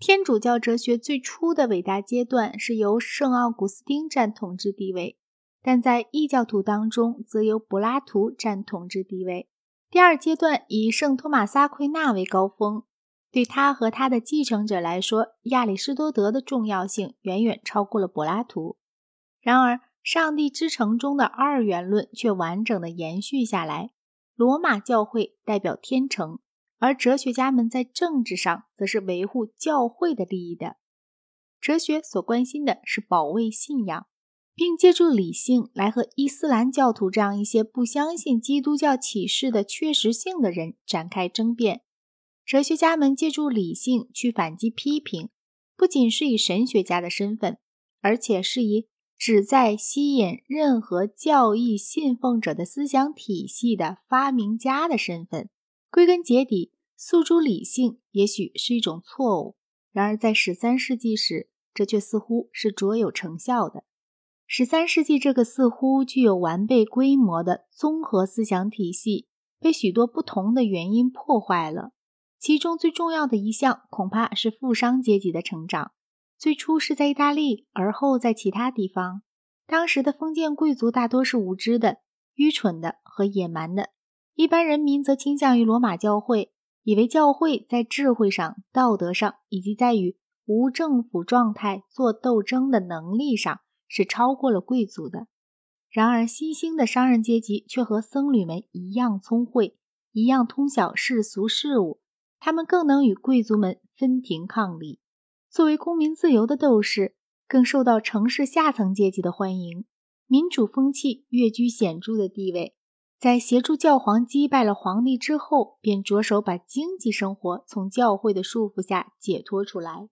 天主教哲学最初的伟大阶段是由圣奥古斯丁占统治地位，但在异教徒当中则由柏拉图占统治地位。第二阶段以圣托马斯·奎纳为高峰，对他和他的继承者来说，亚里士多德的重要性远远超过了柏拉图。然而，上帝之城中的二元论却完整的延续下来。罗马教会代表天成，而哲学家们在政治上则是维护教会的利益的。哲学所关心的是保卫信仰，并借助理性来和伊斯兰教徒这样一些不相信基督教启示的确实性的人展开争辩。哲学家们借助理性去反击批评，不仅是以神学家的身份，而且是以。旨在吸引任何教义信奉者的思想体系的发明家的身份。归根结底，诉诸理性也许是一种错误。然而，在十三世纪时，这却似乎是卓有成效的。十三世纪这个似乎具有完备规模的综合思想体系，被许多不同的原因破坏了。其中最重要的一项，恐怕是富商阶级的成长。最初是在意大利，而后在其他地方。当时的封建贵族大多是无知的、愚蠢的和野蛮的，一般人民则倾向于罗马教会，以为教会在智慧上、道德上以及在与无政府状态做斗争的能力上是超过了贵族的。然而，新兴的商人阶级却和僧侣们一样聪慧，一样通晓世俗事物，他们更能与贵族们分庭抗礼。作为公民自由的斗士，更受到城市下层阶级的欢迎，民主风气跃居显著的地位。在协助教皇击败了皇帝之后，便着手把经济生活从教会的束缚下解脱出来。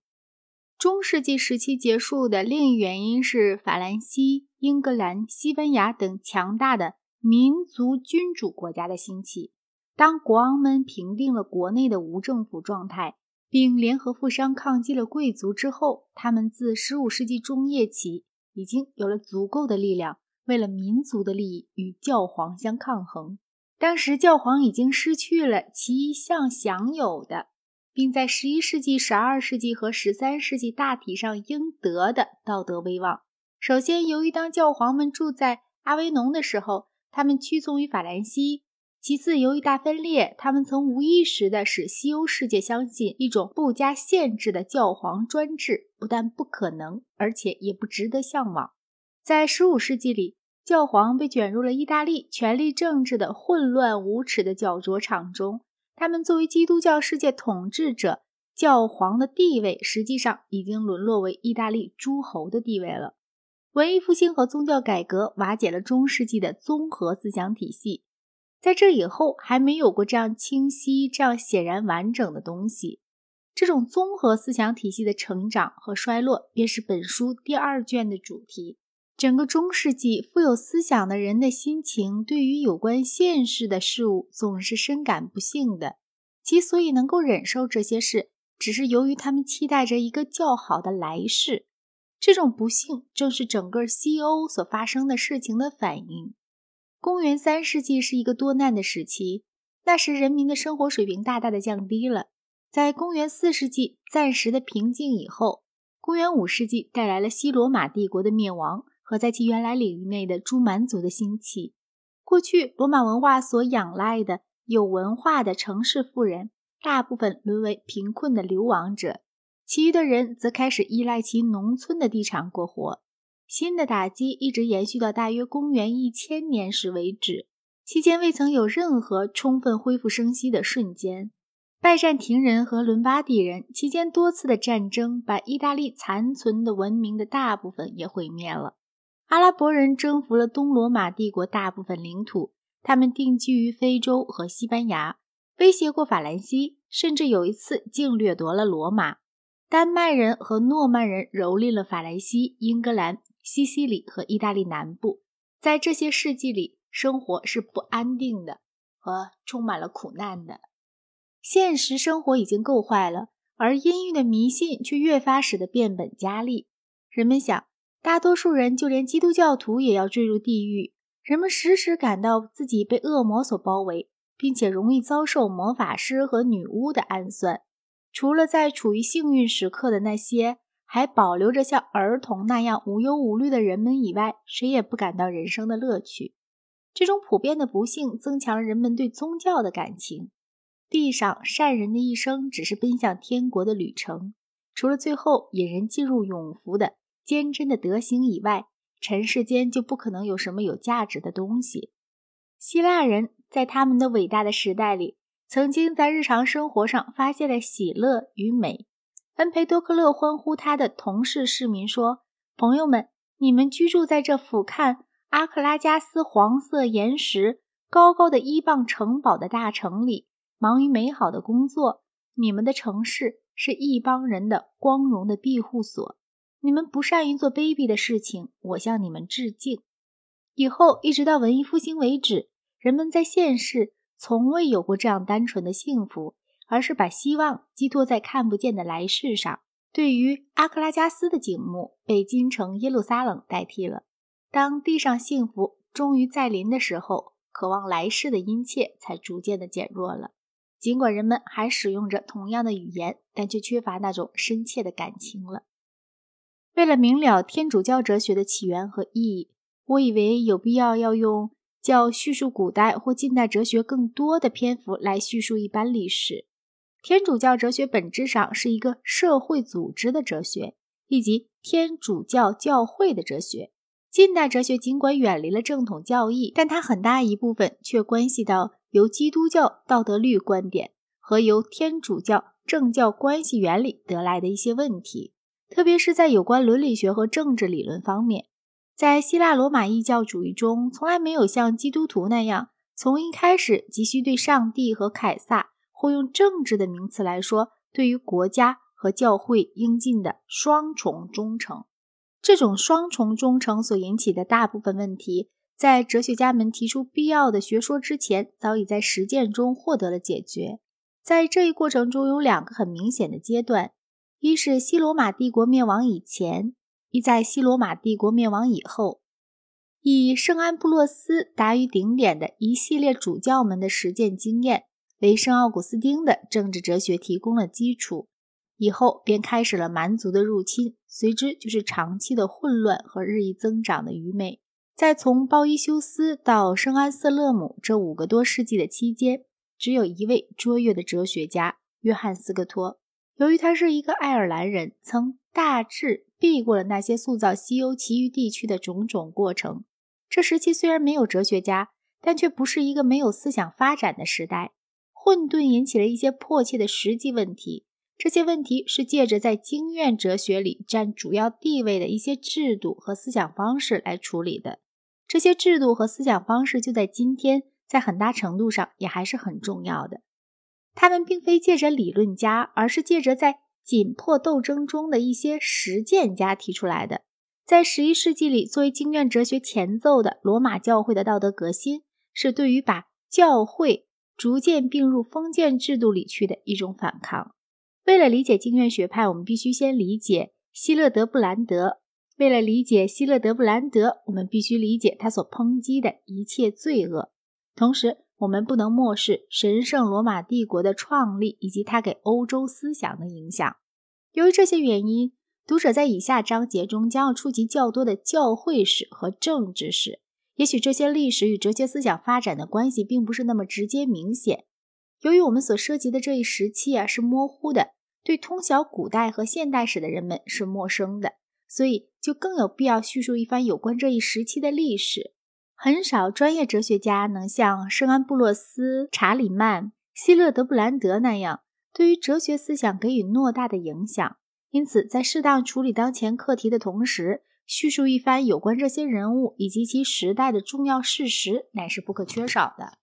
中世纪时期结束的另一原因是法兰西、英格兰、西班牙等强大的民族君主国家的兴起。当国王们平定了国内的无政府状态。并联合富商抗击了贵族之后，他们自15世纪中叶起已经有了足够的力量，为了民族的利益与教皇相抗衡。当时教皇已经失去了其一向享有的，并在11世纪、12世纪和13世纪大体上应得的道德威望。首先，由于当教皇们住在阿维农的时候，他们屈从于法兰西。其次，由于大分裂，他们曾无意识地使西欧世界相信一种不加限制的教皇专制不但不可能，而且也不值得向往。在15世纪里，教皇被卷入了意大利权力政治的混乱无耻的搅浊场中。他们作为基督教世界统治者，教皇的地位实际上已经沦落为意大利诸侯的地位了。文艺复兴和宗教改革瓦解了中世纪的综合思想体系。在这以后，还没有过这样清晰、这样显然完整的东西。这种综合思想体系的成长和衰落，便是本书第二卷的主题。整个中世纪，富有思想的人的心情，对于有关现世的事物，总是深感不幸的。其所以能够忍受这些事，只是由于他们期待着一个较好的来世。这种不幸，正是整个西欧所发生的事情的反应。公元三世纪是一个多难的时期，那时人民的生活水平大大的降低了。在公元四世纪暂时的平静以后，公元五世纪带来了西罗马帝国的灭亡和在其原来领域内的诸蛮族的兴起。过去罗马文化所仰赖的有文化的城市富人，大部分沦为贫困的流亡者，其余的人则开始依赖其农村的地产过活。新的打击一直延续到大约公元一千年时为止，期间未曾有任何充分恢复生息的瞬间。拜占庭人和伦巴第人期间多次的战争，把意大利残存的文明的大部分也毁灭了。阿拉伯人征服了东罗马帝国大部分领土，他们定居于非洲和西班牙，威胁过法兰西，甚至有一次竟掠夺了罗马。丹麦人和诺曼人蹂躏了法兰西、英格兰。西西里和意大利南部，在这些世纪里，生活是不安定的和充满了苦难的。现实生活已经够坏了，而阴郁的迷信却越发使得变本加厉。人们想，大多数人，就连基督教徒也要坠入地狱。人们时时感到自己被恶魔所包围，并且容易遭受魔法师和女巫的暗算。除了在处于幸运时刻的那些还保留着像儿童那样无忧无虑的人们以外，谁也不感到人生的乐趣。这种普遍的不幸增强了人们对宗教的感情。地上善人的一生只是奔向天国的旅程，除了最后引人进入永福的坚贞的德行以外，尘世间就不可能有什么有价值的东西。希腊人在他们的伟大的时代里，曾经在日常生活上发现了喜乐与美。恩培多克勒欢呼他的同事市民说：“朋友们，你们居住在这俯瞰阿克拉加斯黄色岩石高高的伊镑城堡的大城里。”忙于美好的工作，你们的城市是一帮人的光荣的庇护所。你们不善于做卑鄙的事情，我向你们致敬。以后一直到文艺复兴为止，人们在现世从未有过这样单纯的幸福，而是把希望寄托在看不见的来世上。对于阿克拉加斯的景物，被京城耶路撒冷代替了。当地上幸福终于再临的时候，渴望来世的殷切才逐渐的减弱了。尽管人们还使用着同样的语言，但却缺乏那种深切的感情了。为了明了天主教哲学的起源和意义，我以为有必要要用较叙述古代或近代哲学更多的篇幅来叙述一般历史。天主教哲学本质上是一个社会组织的哲学，以及天主教教会的哲学。近代哲学尽管远离了正统教义，但它很大一部分却关系到。由基督教道德律观点和由天主教政教关系原理得来的一些问题，特别是在有关伦理学和政治理论方面，在希腊罗马异教主义中，从来没有像基督徒那样从一开始急需对上帝和凯撒，或用政治的名词来说，对于国家和教会应尽的双重忠诚。这种双重忠诚所引起的大部分问题。在哲学家们提出必要的学说之前，早已在实践中获得了解决。在这一过程中，有两个很明显的阶段：一是西罗马帝国灭亡以前，一在西罗马帝国灭亡以后。以圣安布洛斯达于顶点的一系列主教们的实践经验，为圣奥古斯丁的政治哲学提供了基础。以后便开始了蛮族的入侵，随之就是长期的混乱和日益增长的愚昧。在从鲍伊修斯到圣安瑟勒姆这五个多世纪的期间，只有一位卓越的哲学家——约翰斯科托。由于他是一个爱尔兰人，曾大致避过了那些塑造西欧其余地区的种种过程。这时期虽然没有哲学家，但却不是一个没有思想发展的时代。混沌引起了一些迫切的实际问题，这些问题是借着在经验哲学里占主要地位的一些制度和思想方式来处理的。这些制度和思想方式就在今天，在很大程度上也还是很重要的。他们并非借着理论家，而是借着在紧迫斗争中的一些实践家提出来的。在十一世纪里，作为经验哲学前奏的罗马教会的道德革新，是对于把教会逐渐并入封建制度里去的一种反抗。为了理解经验学派，我们必须先理解希勒德布兰德。为了理解希勒德布兰德，我们必须理解他所抨击的一切罪恶。同时，我们不能漠视神圣罗马帝国的创立以及他给欧洲思想的影响。由于这些原因，读者在以下章节中将要触及较多的教会史和政治史。也许这些历史与哲学思想发展的关系并不是那么直接明显。由于我们所涉及的这一时期啊是模糊的，对通晓古代和现代史的人们是陌生的。所以，就更有必要叙述一番有关这一时期的历史。很少专业哲学家能像圣安布洛斯、查理曼、希勒德布兰德那样，对于哲学思想给予诺大的影响。因此，在适当处理当前课题的同时，叙述一番有关这些人物以及其时代的重要事实，乃是不可缺少的。